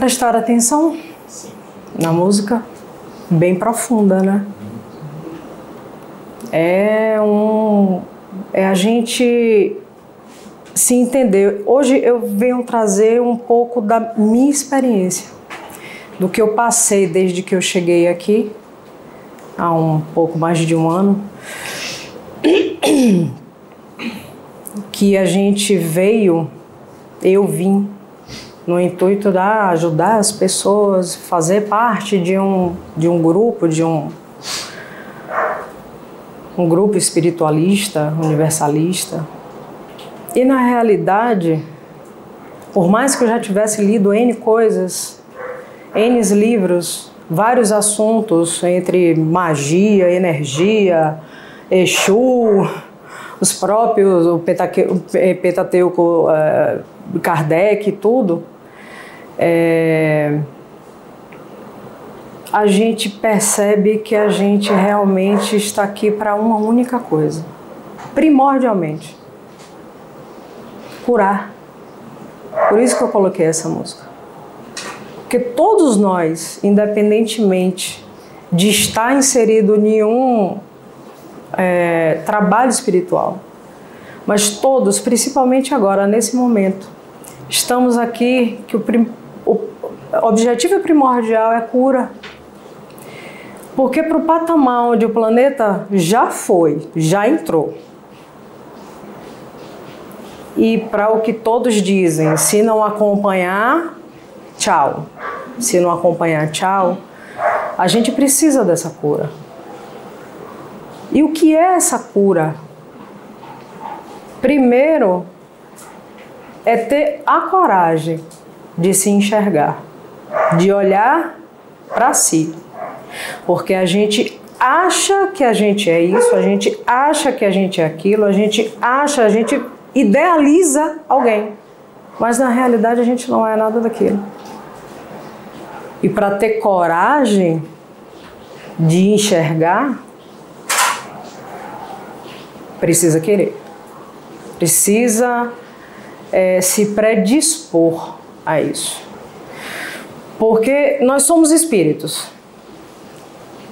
prestar atenção na música, bem profunda, né? É um. É a gente se entender. Hoje eu venho trazer um pouco da minha experiência, do que eu passei desde que eu cheguei aqui, há um pouco mais de um ano, que a gente veio, eu vim, no intuito de ajudar as pessoas, fazer parte de um, de um grupo, de um, um grupo espiritualista, universalista, e na realidade, por mais que eu já tivesse lido N coisas, N livros, vários assuntos entre magia, energia, Exu, os próprios, o Pentateuco, é, Kardec, tudo, é, a gente percebe que a gente realmente está aqui para uma única coisa, primordialmente curar. Por isso que eu coloquei essa música. Porque todos nós, independentemente de estar inserido em um é, trabalho espiritual, mas todos, principalmente agora, nesse momento, estamos aqui que o, o objetivo primordial é cura. Porque para o patamar onde o planeta já foi, já entrou, e para o que todos dizem, se não acompanhar, tchau. Se não acompanhar, tchau. A gente precisa dessa cura. E o que é essa cura? Primeiro, é ter a coragem de se enxergar, de olhar para si. Porque a gente acha que a gente é isso, a gente acha que a gente é aquilo, a gente acha, a gente idealiza alguém, mas na realidade a gente não é nada daquilo. E para ter coragem de enxergar, precisa querer, precisa é, se predispor a isso. Porque nós somos espíritos,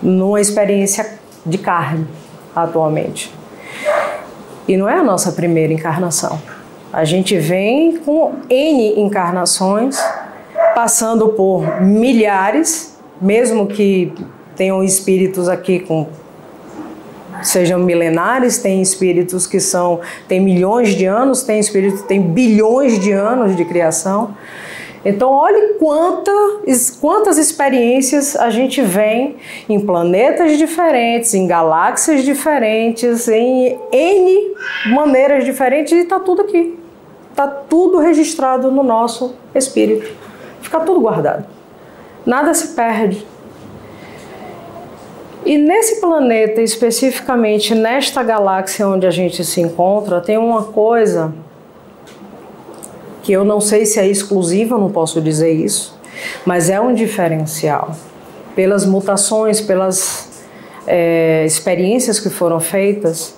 numa experiência de carne atualmente. E não é a nossa primeira encarnação. A gente vem com N encarnações, passando por milhares, mesmo que tenham espíritos aqui com sejam milenares, tem espíritos que são tem milhões de anos, tem espíritos que têm bilhões de anos de criação. Então, olhe quantas, quantas experiências a gente vem em planetas diferentes, em galáxias diferentes, em N maneiras diferentes e está tudo aqui. Está tudo registrado no nosso espírito. Fica tudo guardado. Nada se perde. E nesse planeta, especificamente nesta galáxia onde a gente se encontra, tem uma coisa que eu não sei se é exclusiva, não posso dizer isso, mas é um diferencial. Pelas mutações, pelas é, experiências que foram feitas,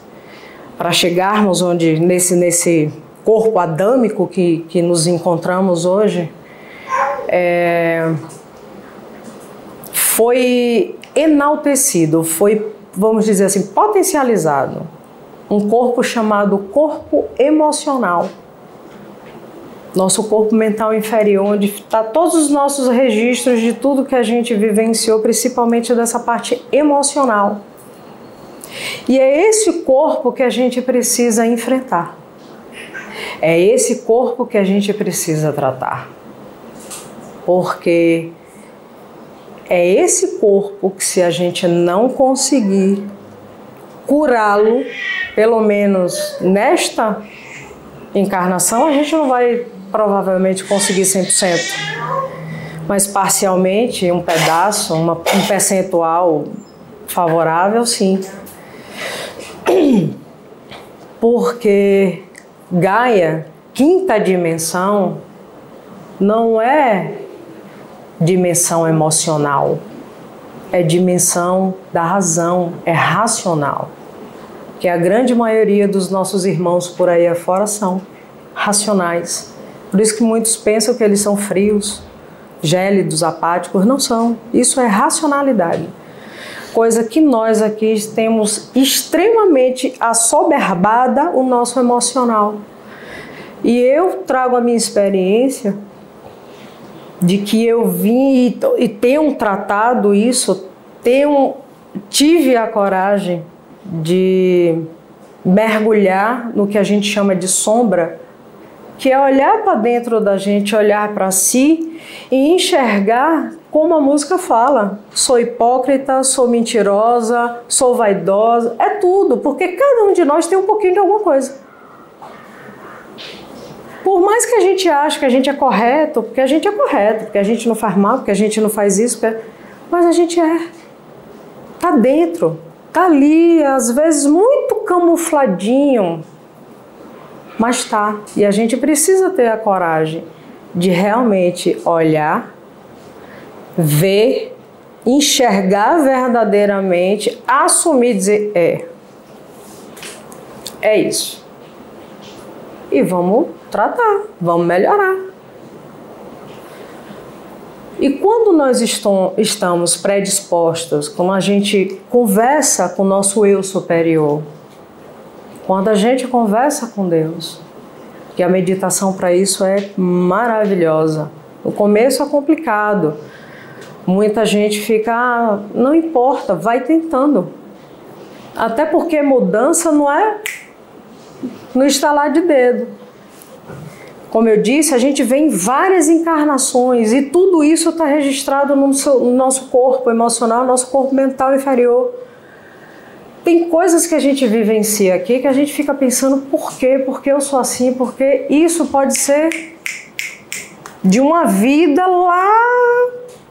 para chegarmos onde nesse, nesse corpo adâmico que, que nos encontramos hoje, é, foi enaltecido, foi, vamos dizer assim, potencializado um corpo chamado corpo emocional nosso corpo mental inferior, onde está todos os nossos registros de tudo que a gente vivenciou, principalmente dessa parte emocional. E é esse corpo que a gente precisa enfrentar. É esse corpo que a gente precisa tratar. Porque é esse corpo que, se a gente não conseguir curá-lo, pelo menos nesta encarnação, a gente não vai provavelmente conseguir 100%, mas parcialmente, um pedaço, uma, um percentual favorável, sim. Porque Gaia, quinta dimensão, não é dimensão emocional, é dimensão da razão, é racional. Que a grande maioria dos nossos irmãos por aí afora são racionais. Por isso que muitos pensam que eles são frios, gélidos, apáticos, não são. Isso é racionalidade. Coisa que nós aqui temos extremamente assoberbada o nosso emocional. E eu trago a minha experiência de que eu vim e, e tenho tratado isso, tenho, tive a coragem de mergulhar no que a gente chama de sombra, que é olhar para dentro da gente, olhar para si e enxergar como a música fala. Sou hipócrita, sou mentirosa, sou vaidosa, é tudo, porque cada um de nós tem um pouquinho de alguma coisa. Por mais que a gente ache que a gente é correto, porque a gente é correto, porque a gente não faz mal, porque a gente não faz isso, porque... mas a gente é. Tá dentro, tá ali, às vezes muito camufladinho, mas tá. E a gente precisa ter a coragem de realmente olhar, ver, enxergar verdadeiramente, assumir, dizer é, é isso. E vamos tratar, vamos melhorar. E quando nós estamos predispostos, quando a gente conversa com o nosso eu superior, quando a gente conversa com Deus, que a meditação para isso é maravilhosa. No começo é complicado. Muita gente fica, ah, não importa, vai tentando. Até porque mudança não é no estalar de dedo. Como eu disse, a gente vem em várias encarnações e tudo isso está registrado no, seu, no nosso corpo emocional, nosso corpo mental inferior. Tem coisas que a gente vivencia aqui que a gente fica pensando por quê, por que eu sou assim, porque isso pode ser de uma vida lá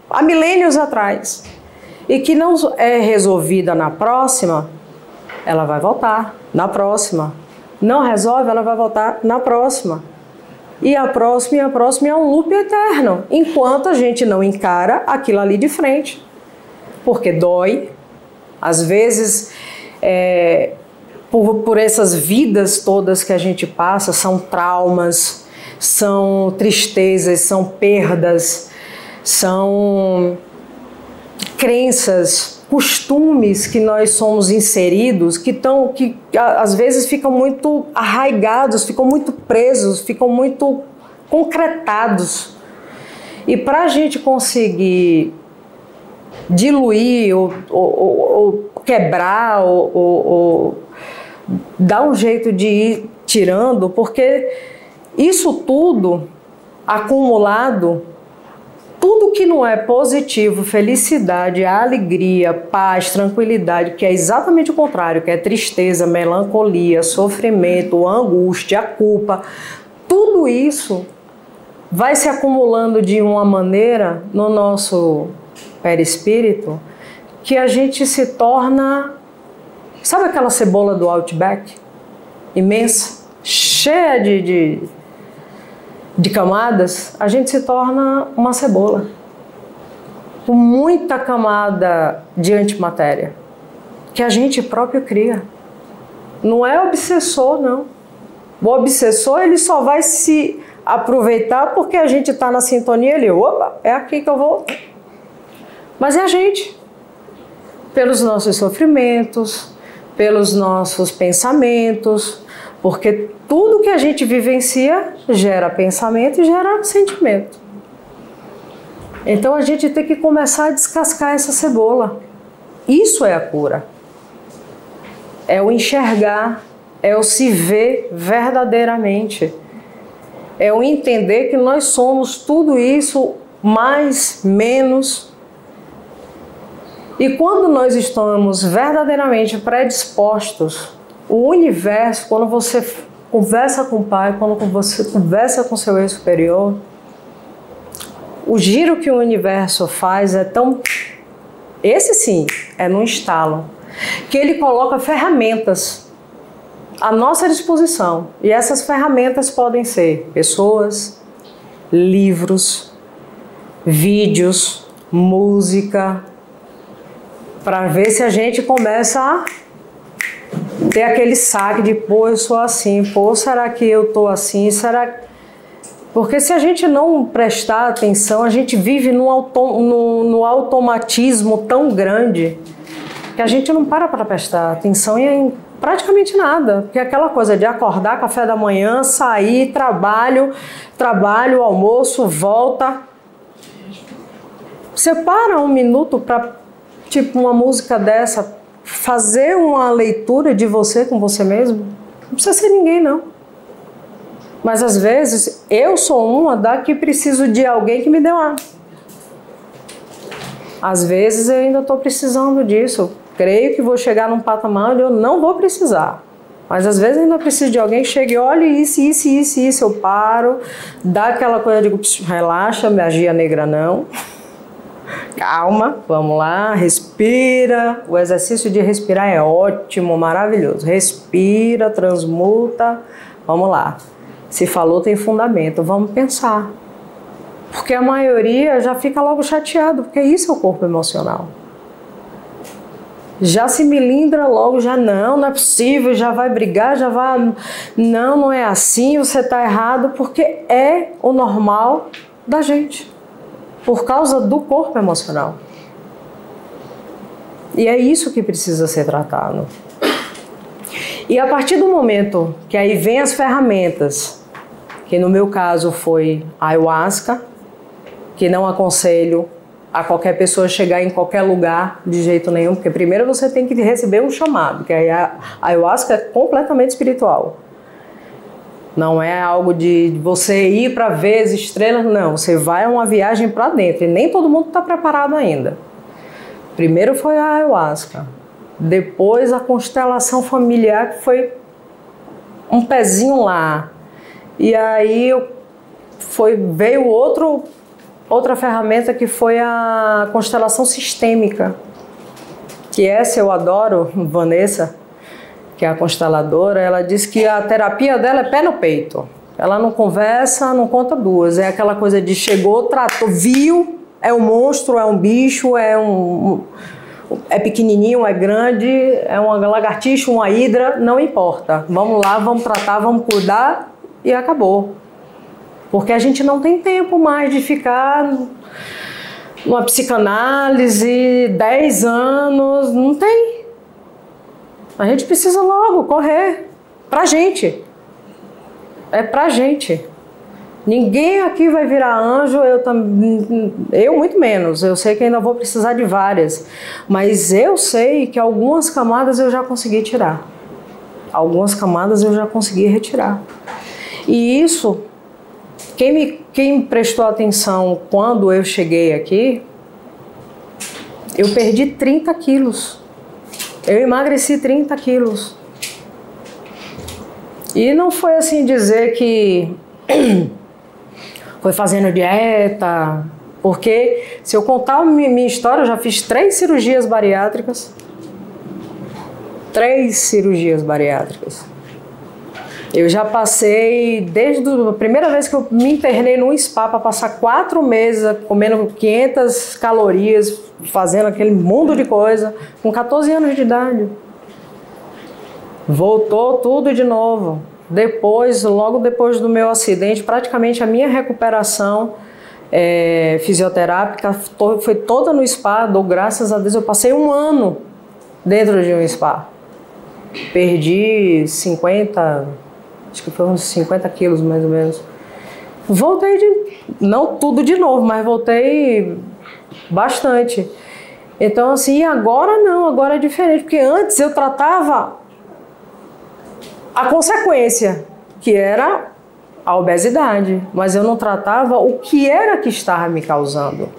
há milênios atrás e que não é resolvida na próxima, ela vai voltar na próxima. Não resolve, ela vai voltar na próxima. E a próxima e a próxima é um loop eterno, enquanto a gente não encara aquilo ali de frente. Porque dói, às vezes, é, por, por essas vidas todas que a gente passa, são traumas, são tristezas, são perdas, são crenças costumes que nós somos inseridos que estão que às vezes ficam muito arraigados, ficam muito presos, ficam muito concretados. E para a gente conseguir diluir ou, ou, ou quebrar ou, ou dar um jeito de ir tirando, porque isso tudo acumulado tudo que não é positivo, felicidade, alegria, paz, tranquilidade, que é exatamente o contrário, que é tristeza, melancolia, sofrimento, angústia, culpa, tudo isso vai se acumulando de uma maneira no nosso perispírito que a gente se torna. Sabe aquela cebola do Outback? Imensa, cheia de, de de camadas, a gente se torna uma cebola com muita camada de antimatéria que a gente próprio cria. Não é obsessor, não. O obsessor ele só vai se aproveitar porque a gente está na sintonia. Ele, opa, é aqui que eu vou. Mas é a gente, pelos nossos sofrimentos, pelos nossos pensamentos, porque tudo que a gente vivencia gera pensamento e gera sentimento. Então a gente tem que começar a descascar essa cebola. Isso é a cura. É o enxergar, é o se ver verdadeiramente. É o entender que nós somos tudo isso, mais, menos. E quando nós estamos verdadeiramente predispostos o universo, quando você conversa com o Pai, quando você conversa com seu eu superior, o giro que o universo faz é tão. Esse sim, é no instalo. Que ele coloca ferramentas à nossa disposição. E essas ferramentas podem ser pessoas, livros, vídeos, música, para ver se a gente começa a ter aquele saque de, pô, eu sou assim, pô, será que eu tô assim? Será Porque se a gente não prestar atenção, a gente vive no, auto, no, no automatismo tão grande que a gente não para para prestar atenção em praticamente nada. Porque aquela coisa de acordar, café da manhã, sair, trabalho, trabalho, almoço, volta. Você para um minuto para, tipo, uma música dessa, fazer uma leitura de você com você mesmo? Não precisa ser ninguém, não. Mas às vezes eu sou uma da que preciso de alguém que me dê uma. Às vezes eu ainda estou precisando disso. Creio que vou chegar num patamar onde eu não vou precisar. Mas às vezes ainda preciso de alguém que chegue, olhe isso, isso, isso, isso. Eu paro, dá aquela coisa, digo, relaxa, magia negra não. Calma, vamos lá, respira. O exercício de respirar é ótimo, maravilhoso. Respira, transmuta. Vamos lá. Se falou, tem fundamento. Vamos pensar. Porque a maioria já fica logo chateado, porque isso é o corpo emocional. Já se milindra logo, já não, não é possível, já vai brigar, já vai. Não, não é assim, você está errado, porque é o normal da gente. Por causa do corpo emocional. E é isso que precisa ser tratado. E a partir do momento que aí vem as ferramentas que no meu caso foi ayahuasca, que não aconselho a qualquer pessoa chegar em qualquer lugar de jeito nenhum, porque primeiro você tem que receber um chamado, que a ayahuasca é completamente espiritual. Não é algo de você ir para ver as estrelas, não. Você vai a uma viagem para dentro e nem todo mundo está preparado ainda. Primeiro foi a ayahuasca, depois a constelação familiar, que foi um pezinho lá, e aí foi, veio outro, outra ferramenta que foi a constelação sistêmica, que essa eu adoro, Vanessa, que é a consteladora, ela diz que a terapia dela é pé no peito. Ela não conversa, não conta duas. É aquela coisa de chegou, tratou, viu, é um monstro, é um bicho, é um. É pequenininho, é grande, é uma lagartixa, uma hidra, não importa. Vamos lá, vamos tratar, vamos cuidar e acabou. Porque a gente não tem tempo mais de ficar numa psicanálise 10 anos, não tem. A gente precisa logo correr pra gente. É pra gente. Ninguém aqui vai virar anjo, eu também, eu muito menos. Eu sei que ainda vou precisar de várias, mas eu sei que algumas camadas eu já consegui tirar. Algumas camadas eu já consegui retirar. E isso, quem me quem prestou atenção quando eu cheguei aqui, eu perdi 30 quilos. Eu emagreci 30 quilos. E não foi assim dizer que foi fazendo dieta, porque se eu contar minha história, eu já fiz três cirurgias bariátricas. Três cirurgias bariátricas. Eu já passei, desde a primeira vez que eu me internei num spa para passar quatro meses comendo 500 calorias, fazendo aquele mundo de coisa, com 14 anos de idade. Voltou tudo de novo. Depois, logo depois do meu acidente, praticamente a minha recuperação é, fisioterápica foi toda no spa. Dou graças a Deus, eu passei um ano dentro de um spa. Perdi 50, acho que foi uns 50 quilos mais ou menos. Voltei de. Não tudo de novo, mas voltei bastante. Então, assim, agora não, agora é diferente, porque antes eu tratava a consequência, que era a obesidade, mas eu não tratava o que era que estava me causando.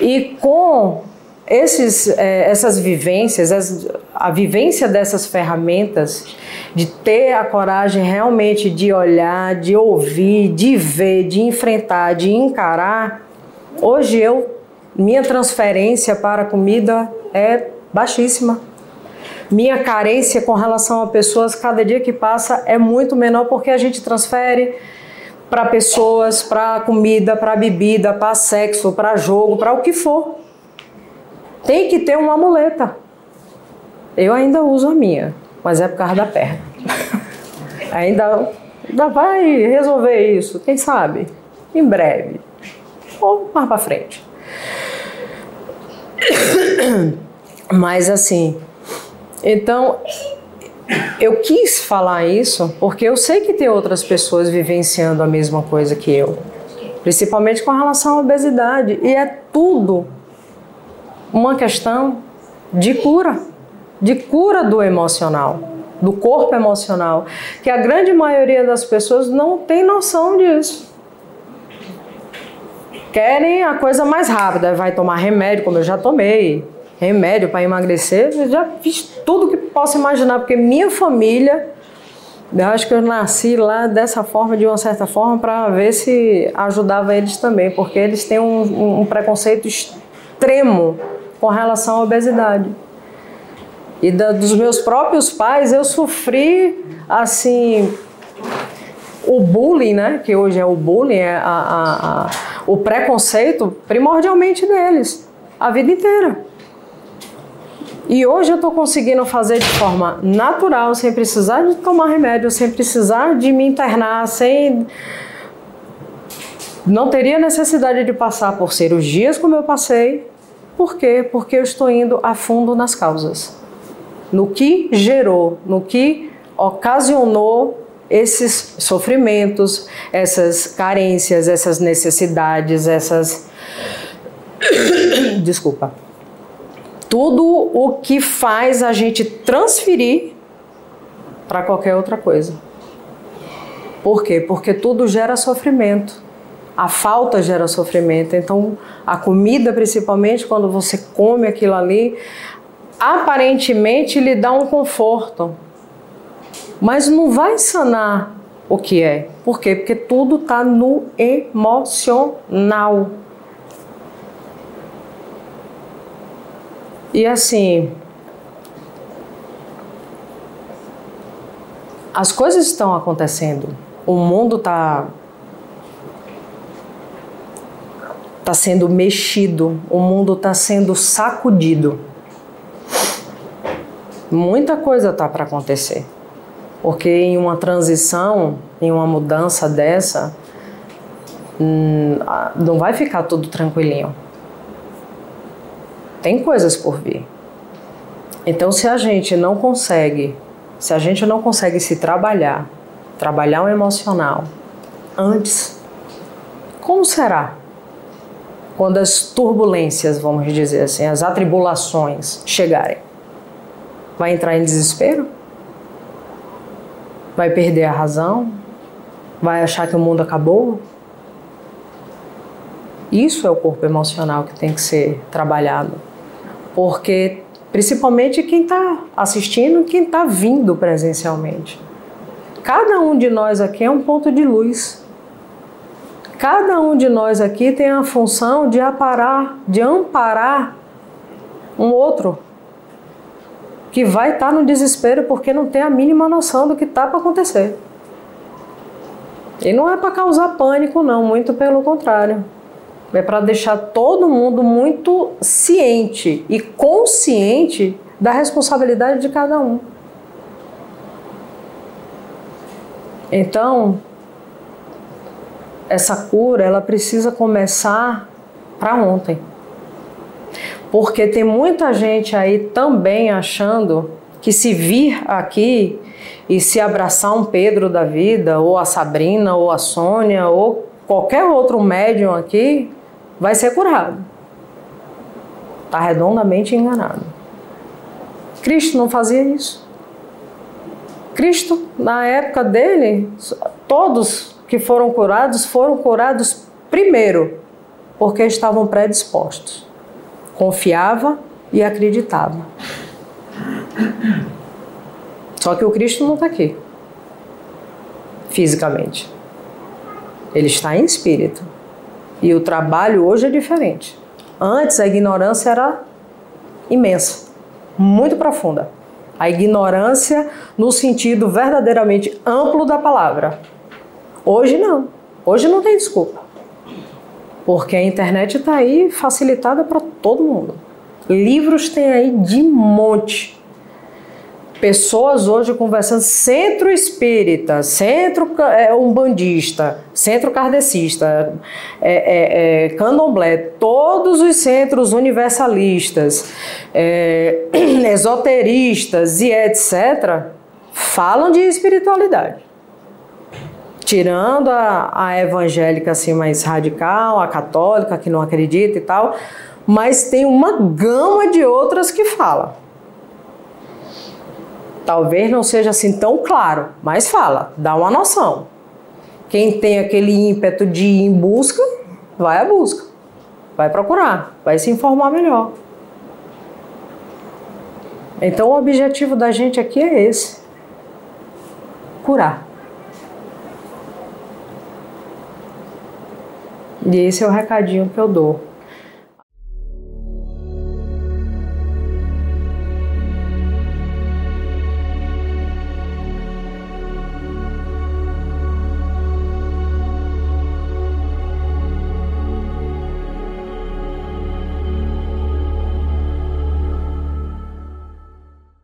E com esses, é, essas vivências, as, a vivência dessas ferramentas, de ter a coragem realmente de olhar, de ouvir, de ver, de enfrentar, de encarar, hoje eu, minha transferência para a comida é baixíssima. Minha carência com relação a pessoas, cada dia que passa, é muito menor porque a gente transfere para pessoas, para comida, para bebida, para sexo, para jogo, para o que for. Tem que ter uma muleta. Eu ainda uso a minha, mas é por causa da perna. ainda ainda vai resolver isso, quem sabe? Em breve. Ou mais para frente. Mas assim, então eu quis falar isso porque eu sei que tem outras pessoas vivenciando a mesma coisa que eu, principalmente com relação à obesidade, e é tudo uma questão de cura, de cura do emocional, do corpo emocional, que a grande maioria das pessoas não tem noção disso. Querem a coisa mais rápida, vai tomar remédio, como eu já tomei, remédio para emagrecer, eu já fiz tudo que posso imaginar, porque minha família, eu acho que eu nasci lá dessa forma, de uma certa forma, para ver se ajudava eles também, porque eles têm um, um preconceito extremo com relação à obesidade. E da, dos meus próprios pais, eu sofri, assim, o bullying, né? Que hoje é o bullying, é a, a, a, o preconceito primordialmente deles, a vida inteira. E hoje eu estou conseguindo fazer de forma natural, sem precisar de tomar remédio, sem precisar de me internar, sem. Não teria necessidade de passar por cirurgias como eu passei. Por quê? Porque eu estou indo a fundo nas causas. No que gerou, no que ocasionou esses sofrimentos, essas carências, essas necessidades, essas. Desculpa tudo o que faz a gente transferir para qualquer outra coisa. Por quê? Porque tudo gera sofrimento. A falta gera sofrimento. Então, a comida, principalmente, quando você come aquilo ali, aparentemente lhe dá um conforto. Mas não vai sanar o que é. Por quê? Porque tudo está no emocional. E assim, as coisas estão acontecendo. O mundo está tá sendo mexido, o mundo está sendo sacudido. Muita coisa está para acontecer. Porque em uma transição, em uma mudança dessa, hum, não vai ficar tudo tranquilinho tem coisas por vir. Então, se a gente não consegue, se a gente não consegue se trabalhar, trabalhar o emocional antes, como será? Quando as turbulências, vamos dizer assim, as atribulações chegarem, vai entrar em desespero? Vai perder a razão? Vai achar que o mundo acabou? Isso é o corpo emocional que tem que ser trabalhado porque principalmente quem está assistindo, quem está vindo presencialmente. Cada um de nós aqui é um ponto de luz. Cada um de nós aqui tem a função de aparar, de amparar um outro que vai estar tá no desespero porque não tem a mínima noção do que está para acontecer. E não é para causar pânico, não, muito pelo contrário. É para deixar todo mundo muito ciente e consciente da responsabilidade de cada um. Então, essa cura, ela precisa começar para ontem. Porque tem muita gente aí também achando que se vir aqui e se abraçar um Pedro da vida, ou a Sabrina, ou a Sônia, ou qualquer outro médium aqui, vai ser curado. Está redondamente enganado. Cristo não fazia isso. Cristo, na época dele, todos que foram curados foram curados primeiro, porque estavam predispostos. Confiava e acreditava. Só que o Cristo não está aqui, fisicamente. Ele está em espírito. E o trabalho hoje é diferente. Antes a ignorância era imensa, muito profunda. A ignorância no sentido verdadeiramente amplo da palavra. Hoje não. Hoje não tem desculpa. Porque a internet está aí facilitada para todo mundo. Livros tem aí de monte. pessoas hoje conversando centro espírita, centro é, umbandista, centro kardecista, é, é, é, candomblé, todos os centros universalistas, é, esoteristas e etc., falam de espiritualidade. Tirando a, a evangélica assim mais radical, a católica que não acredita e tal, mas tem uma gama de outras que falam. Talvez não seja assim tão claro, mas fala, dá uma noção. Quem tem aquele ímpeto de ir em busca, vai à busca, vai procurar, vai se informar melhor. Então o objetivo da gente aqui é esse: curar. E esse é o recadinho que eu dou.